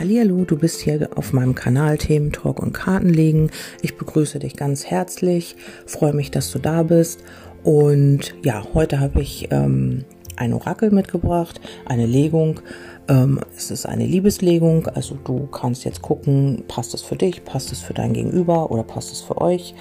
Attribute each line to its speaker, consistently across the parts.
Speaker 1: Hallihallo, du bist hier auf meinem Kanal Themen Talk und Karten legen. Ich begrüße dich ganz herzlich, freue mich, dass du da bist. Und ja, heute habe ich ähm, ein Orakel mitgebracht, eine Legung. Ähm, es ist eine Liebeslegung, also du kannst jetzt gucken, passt es für dich, passt es für dein Gegenüber oder passt es für euch.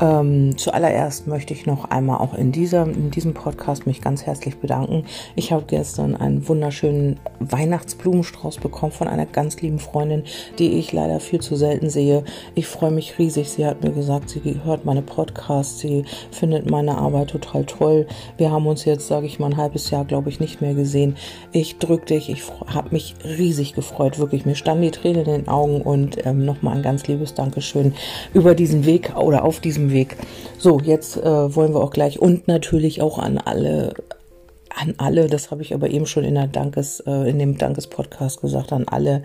Speaker 1: Ähm, zuallererst möchte ich noch einmal auch in, dieser, in diesem Podcast mich ganz herzlich bedanken. Ich habe gestern einen wunderschönen Weihnachtsblumenstrauß bekommen von einer ganz lieben Freundin, die ich leider viel zu selten sehe. Ich freue mich riesig. Sie hat mir gesagt, sie hört meine Podcasts, sie findet meine Arbeit total toll. Wir haben uns jetzt, sage ich mal, ein halbes Jahr, glaube ich, nicht mehr gesehen. Ich drücke dich, ich habe mich riesig gefreut, wirklich. Mir standen die Tränen in den Augen und ähm, nochmal ein ganz liebes Dankeschön über diesen Weg oder auf diesem Weg. So, jetzt äh, wollen wir auch gleich und natürlich auch an alle, an alle, das habe ich aber eben schon in der Dankes, äh, in dem Dankes-Podcast gesagt, an alle,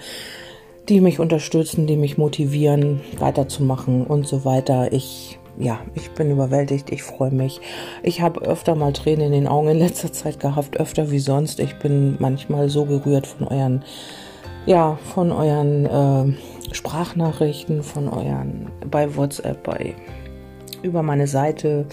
Speaker 1: die mich unterstützen, die mich motivieren, weiterzumachen und so weiter. Ich ja, ich bin überwältigt, ich freue mich. Ich habe öfter mal Tränen in den Augen in letzter Zeit gehabt, öfter wie sonst. Ich bin manchmal so gerührt von euren, ja, von euren äh, Sprachnachrichten, von euren, bei WhatsApp, bei über meine Seite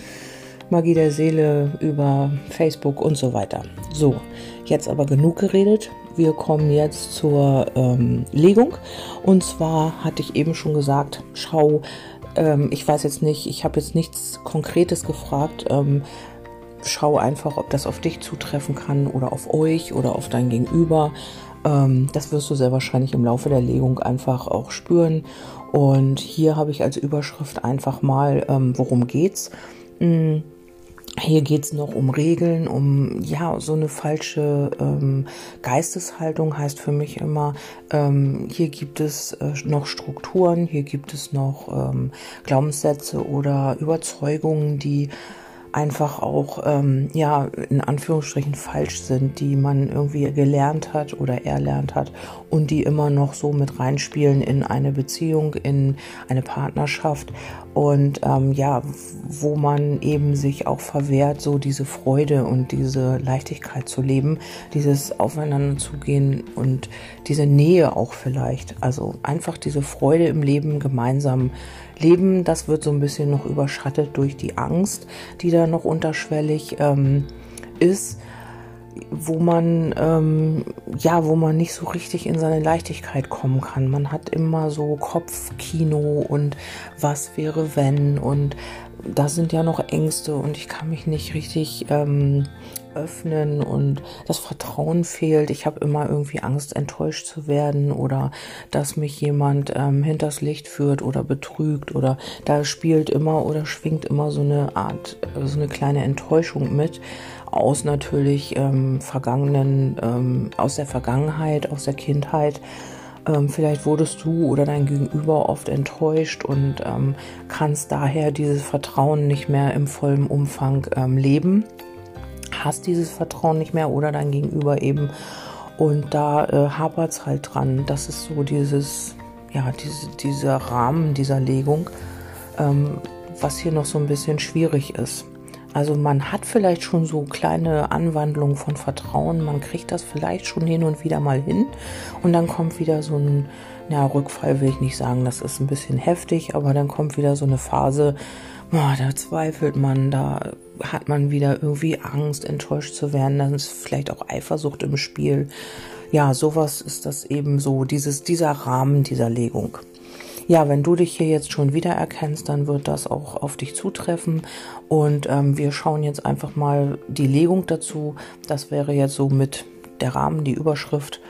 Speaker 1: Magie der Seele, über Facebook und so weiter. So, jetzt aber genug geredet. Wir kommen jetzt zur ähm, Legung. Und zwar hatte ich eben schon gesagt, schau, ähm, ich weiß jetzt nicht, ich habe jetzt nichts Konkretes gefragt. Ähm, schau einfach, ob das auf dich zutreffen kann oder auf euch oder auf dein Gegenüber. Ähm, das wirst du sehr wahrscheinlich im Laufe der Legung einfach auch spüren. Und hier habe ich als Überschrift einfach mal, ähm, worum geht's? Hm. Hier geht's noch um Regeln, um ja so eine falsche ähm, Geisteshaltung heißt für mich immer, ähm, hier gibt es äh, noch Strukturen, hier gibt es noch ähm, Glaubenssätze oder Überzeugungen, die einfach auch, ähm, ja, in Anführungsstrichen falsch sind, die man irgendwie gelernt hat oder erlernt hat und die immer noch so mit reinspielen in eine Beziehung, in eine Partnerschaft und ähm, ja, wo man eben sich auch verwehrt, so diese Freude und diese Leichtigkeit zu leben, dieses Aufeinander zu gehen und diese Nähe auch vielleicht, also einfach diese Freude im Leben gemeinsam leben, das wird so ein bisschen noch überschattet durch die Angst, die da noch unterschwellig ähm, ist wo man ähm, ja, wo man nicht so richtig in seine Leichtigkeit kommen kann. Man hat immer so Kopfkino und was wäre wenn und da sind ja noch Ängste und ich kann mich nicht richtig ähm, öffnen und das Vertrauen fehlt. Ich habe immer irgendwie Angst, enttäuscht zu werden oder dass mich jemand ähm, hinters Licht führt oder betrügt oder da spielt immer oder schwingt immer so eine Art, so eine kleine Enttäuschung mit aus natürlich ähm, vergangenen, ähm, aus der Vergangenheit, aus der Kindheit. Ähm, vielleicht wurdest du oder dein Gegenüber oft enttäuscht und ähm, kannst daher dieses Vertrauen nicht mehr im vollen Umfang ähm, leben hast dieses Vertrauen nicht mehr oder dein Gegenüber eben. Und da äh, hapert es halt dran. Das ist so dieses, ja, diese, dieser Rahmen dieser Legung, ähm, was hier noch so ein bisschen schwierig ist. Also man hat vielleicht schon so kleine Anwandlungen von Vertrauen, man kriegt das vielleicht schon hin und wieder mal hin und dann kommt wieder so ein, ja, Rückfall will ich nicht sagen, das ist ein bisschen heftig, aber dann kommt wieder so eine Phase, oh, da zweifelt man, da hat man wieder irgendwie Angst, enttäuscht zu werden. Dann ist vielleicht auch Eifersucht im Spiel. Ja, sowas ist das eben so, dieses, dieser Rahmen dieser Legung. Ja, wenn du dich hier jetzt schon wieder erkennst, dann wird das auch auf dich zutreffen. Und ähm, wir schauen jetzt einfach mal die Legung dazu. Das wäre jetzt so mit der Rahmen, die Überschrift.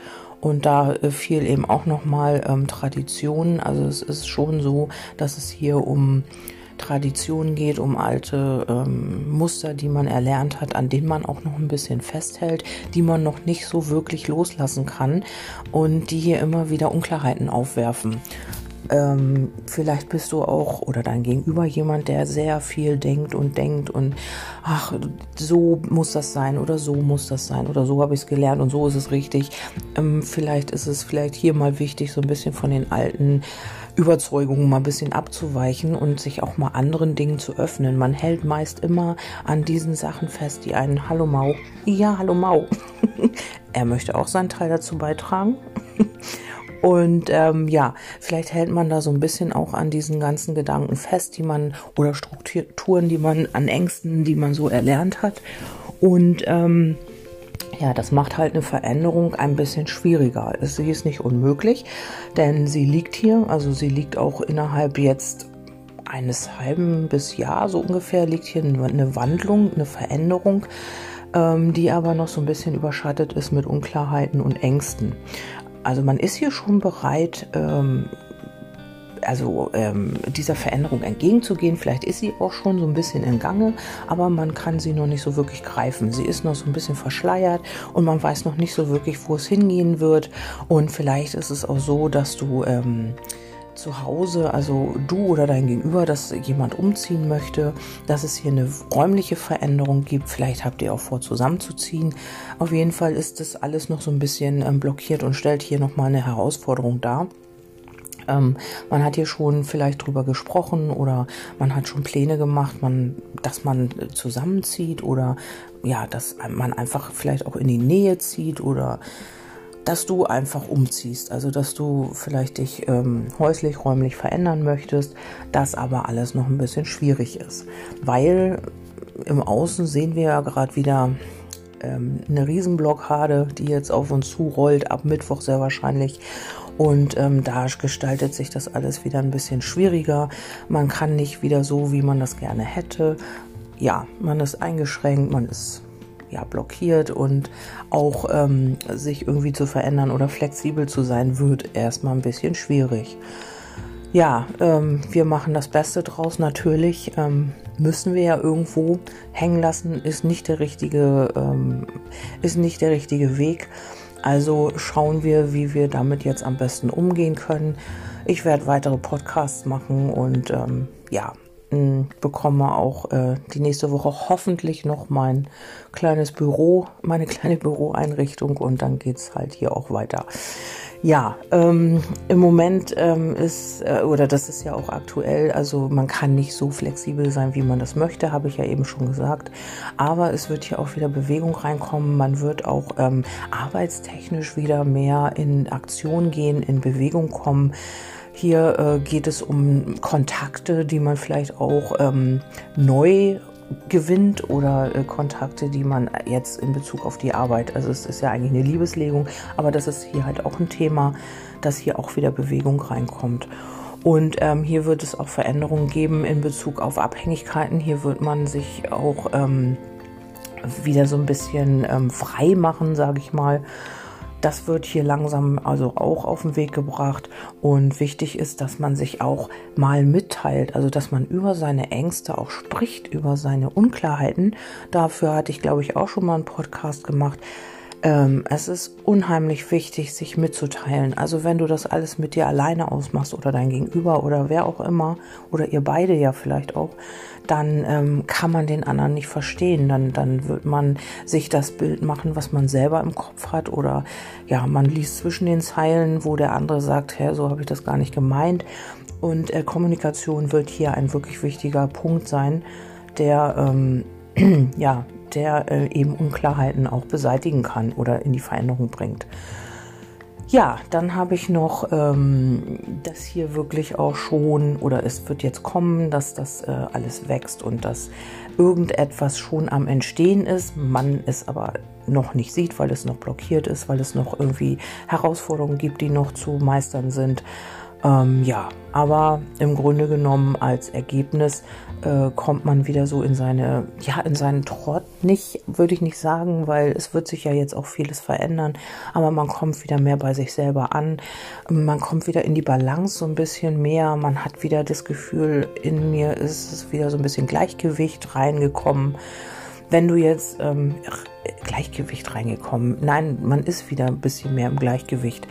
Speaker 1: Und da äh, fiel eben auch nochmal ähm, Tradition. Also es ist schon so, dass es hier um Traditionen geht, um alte ähm, Muster, die man erlernt hat, an denen man auch noch ein bisschen festhält, die man noch nicht so wirklich loslassen kann und die hier immer wieder Unklarheiten aufwerfen. Ähm, vielleicht bist du auch oder dein Gegenüber jemand, der sehr viel denkt und denkt und ach, so muss das sein oder so muss das sein oder so habe ich es gelernt und so ist es richtig. Ähm, vielleicht ist es vielleicht hier mal wichtig, so ein bisschen von den alten Überzeugungen mal ein bisschen abzuweichen und sich auch mal anderen Dingen zu öffnen. Man hält meist immer an diesen Sachen fest, die einen Hallo Mau. Ja, Hallo Mau. er möchte auch seinen Teil dazu beitragen. Und ähm, ja, vielleicht hält man da so ein bisschen auch an diesen ganzen Gedanken fest, die man oder Strukturen, die man an Ängsten, die man so erlernt hat. Und ähm, ja, das macht halt eine Veränderung ein bisschen schwieriger. Sie ist nicht unmöglich, denn sie liegt hier, also sie liegt auch innerhalb jetzt eines halben bis Jahr so ungefähr, liegt hier eine Wandlung, eine Veränderung, ähm, die aber noch so ein bisschen überschattet ist mit Unklarheiten und Ängsten. Also man ist hier schon bereit, ähm, also ähm, dieser Veränderung entgegenzugehen. Vielleicht ist sie auch schon so ein bisschen in Gange, aber man kann sie noch nicht so wirklich greifen. Sie ist noch so ein bisschen verschleiert und man weiß noch nicht so wirklich, wo es hingehen wird. Und vielleicht ist es auch so, dass du ähm, zu Hause, also du oder dein Gegenüber, dass jemand umziehen möchte, dass es hier eine räumliche Veränderung gibt. Vielleicht habt ihr auch vor, zusammenzuziehen. Auf jeden Fall ist das alles noch so ein bisschen ähm, blockiert und stellt hier nochmal eine Herausforderung dar. Ähm, man hat hier schon vielleicht drüber gesprochen oder man hat schon Pläne gemacht, man, dass man zusammenzieht oder ja, dass man einfach vielleicht auch in die Nähe zieht oder dass du einfach umziehst, also dass du vielleicht dich ähm, häuslich, räumlich verändern möchtest, das aber alles noch ein bisschen schwierig ist, weil im Außen sehen wir ja gerade wieder ähm, eine Riesenblockade, die jetzt auf uns zurollt, ab Mittwoch sehr wahrscheinlich. Und ähm, da gestaltet sich das alles wieder ein bisschen schwieriger. Man kann nicht wieder so, wie man das gerne hätte. Ja, man ist eingeschränkt, man ist ja blockiert und auch ähm, sich irgendwie zu verändern oder flexibel zu sein, wird erstmal ein bisschen schwierig. Ja, ähm, wir machen das Beste draus. Natürlich ähm, müssen wir ja irgendwo hängen lassen, ist nicht der richtige, ähm, ist nicht der richtige Weg. Also schauen wir, wie wir damit jetzt am besten umgehen können. Ich werde weitere Podcasts machen und ähm, ja, bekomme auch äh, die nächste Woche hoffentlich noch mein kleines Büro, meine kleine Büroeinrichtung und dann geht es halt hier auch weiter. Ja, ähm, im Moment ähm, ist, äh, oder das ist ja auch aktuell, also man kann nicht so flexibel sein, wie man das möchte, habe ich ja eben schon gesagt. Aber es wird hier auch wieder Bewegung reinkommen. Man wird auch ähm, arbeitstechnisch wieder mehr in Aktion gehen, in Bewegung kommen. Hier äh, geht es um Kontakte, die man vielleicht auch ähm, neu gewinnt oder äh, Kontakte, die man jetzt in Bezug auf die Arbeit, also es ist ja eigentlich eine Liebeslegung, aber das ist hier halt auch ein Thema, dass hier auch wieder Bewegung reinkommt. Und ähm, hier wird es auch Veränderungen geben in Bezug auf Abhängigkeiten. Hier wird man sich auch ähm, wieder so ein bisschen ähm, frei machen, sage ich mal das wird hier langsam also auch auf den Weg gebracht. Und wichtig ist, dass man sich auch mal mitteilt, also dass man über seine Ängste auch spricht, über seine Unklarheiten. Dafür hatte ich, glaube ich, auch schon mal einen Podcast gemacht. Ähm, es ist unheimlich wichtig, sich mitzuteilen. Also wenn du das alles mit dir alleine ausmachst oder dein Gegenüber oder wer auch immer oder ihr beide ja vielleicht auch, dann ähm, kann man den anderen nicht verstehen. Dann, dann wird man sich das Bild machen, was man selber im Kopf hat oder ja, man liest zwischen den Zeilen, wo der andere sagt, hä, so habe ich das gar nicht gemeint. Und äh, Kommunikation wird hier ein wirklich wichtiger Punkt sein, der ähm, ja, der äh, eben Unklarheiten auch beseitigen kann oder in die Veränderung bringt. Ja, dann habe ich noch ähm, das hier wirklich auch schon, oder es wird jetzt kommen, dass das äh, alles wächst und dass irgendetwas schon am Entstehen ist, man es aber noch nicht sieht, weil es noch blockiert ist, weil es noch irgendwie Herausforderungen gibt, die noch zu meistern sind. Ähm, ja, aber im Grunde genommen als Ergebnis äh, kommt man wieder so in seine, ja, in seinen Trott. Nicht, würde ich nicht sagen, weil es wird sich ja jetzt auch vieles verändern, aber man kommt wieder mehr bei sich selber an. Man kommt wieder in die Balance so ein bisschen mehr. Man hat wieder das Gefühl, in mir ist es wieder so ein bisschen Gleichgewicht reingekommen. Wenn du jetzt ähm, Gleichgewicht reingekommen, nein, man ist wieder ein bisschen mehr im Gleichgewicht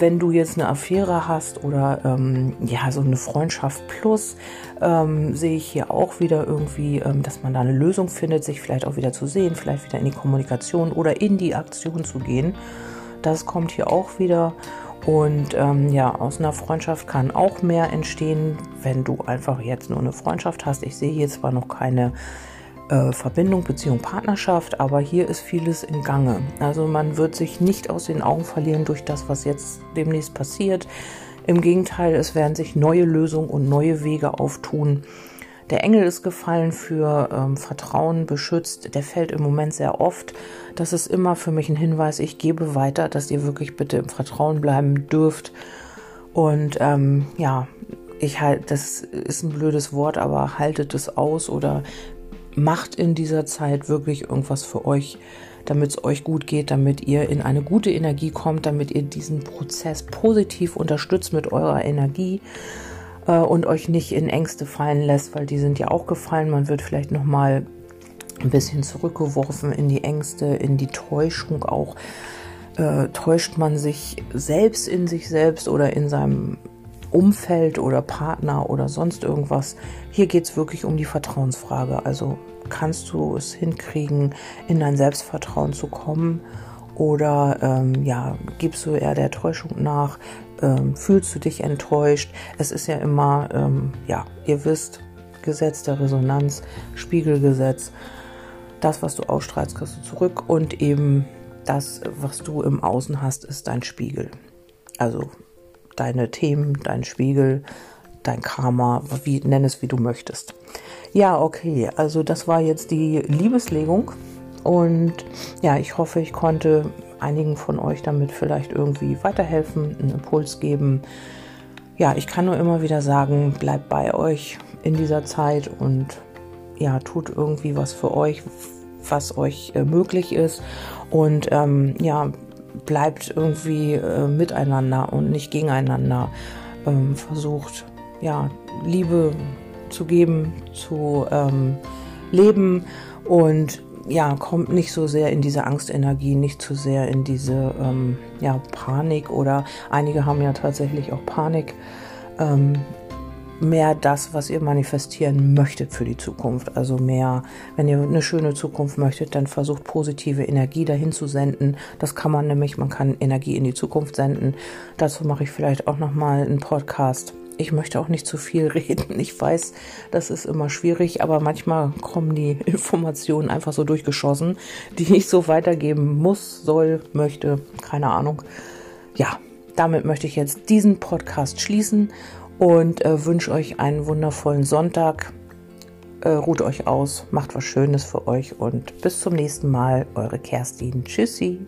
Speaker 1: wenn du jetzt eine Affäre hast oder ähm, ja, so eine Freundschaft plus, ähm, sehe ich hier auch wieder irgendwie, ähm, dass man da eine Lösung findet, sich vielleicht auch wieder zu sehen, vielleicht wieder in die Kommunikation oder in die Aktion zu gehen. Das kommt hier auch wieder. Und ähm, ja, aus einer Freundschaft kann auch mehr entstehen, wenn du einfach jetzt nur eine Freundschaft hast. Ich sehe hier zwar noch keine äh, Verbindung, Beziehung, Partnerschaft, aber hier ist vieles in Gange. Also man wird sich nicht aus den Augen verlieren durch das, was jetzt demnächst passiert. Im Gegenteil, es werden sich neue Lösungen und neue Wege auftun. Der Engel ist gefallen für ähm, Vertrauen, beschützt. Der fällt im Moment sehr oft. Das ist immer für mich ein Hinweis. Ich gebe weiter, dass ihr wirklich bitte im Vertrauen bleiben dürft. Und ähm, ja, ich halt, das ist ein blödes Wort, aber haltet es aus oder macht in dieser Zeit wirklich irgendwas für euch, damit es euch gut geht, damit ihr in eine gute Energie kommt, damit ihr diesen Prozess positiv unterstützt mit eurer Energie äh, und euch nicht in Ängste fallen lässt, weil die sind ja auch gefallen. Man wird vielleicht noch mal ein bisschen zurückgeworfen in die Ängste, in die Täuschung auch. Äh, täuscht man sich selbst in sich selbst oder in seinem Umfeld oder Partner oder sonst irgendwas. Hier geht es wirklich um die Vertrauensfrage. Also kannst du es hinkriegen, in dein Selbstvertrauen zu kommen? Oder ähm, ja, gibst du eher der Täuschung nach? Ähm, fühlst du dich enttäuscht? Es ist ja immer, ähm, ja, ihr wisst, Gesetz der Resonanz, Spiegelgesetz. Das, was du ausstrahlst, kriegst du zurück und eben das, was du im Außen hast, ist dein Spiegel. Also deine Themen, dein Spiegel, dein Karma, wie, nenn es wie du möchtest. Ja, okay, also das war jetzt die Liebeslegung und ja, ich hoffe, ich konnte einigen von euch damit vielleicht irgendwie weiterhelfen, einen Impuls geben. Ja, ich kann nur immer wieder sagen, bleibt bei euch in dieser Zeit und ja, tut irgendwie was für euch, was euch äh, möglich ist und ähm, ja, bleibt irgendwie äh, miteinander und nicht gegeneinander. Ähm, versucht, ja, Liebe zu geben, zu ähm, leben und ja, kommt nicht so sehr in diese Angstenergie, nicht zu sehr in diese ähm, ja, Panik oder einige haben ja tatsächlich auch Panik. Ähm, mehr das, was ihr manifestieren möchtet für die Zukunft. Also mehr, wenn ihr eine schöne Zukunft möchtet, dann versucht positive Energie dahin zu senden. Das kann man nämlich, man kann Energie in die Zukunft senden. Dazu mache ich vielleicht auch nochmal einen Podcast. Ich möchte auch nicht zu viel reden. Ich weiß, das ist immer schwierig, aber manchmal kommen die Informationen einfach so durchgeschossen, die ich so weitergeben muss, soll, möchte, keine Ahnung. Ja, damit möchte ich jetzt diesen Podcast schließen und äh, wünsche euch einen wundervollen Sonntag. Äh, ruht euch aus, macht was Schönes für euch und bis zum nächsten Mal, eure Kerstin. Tschüssi.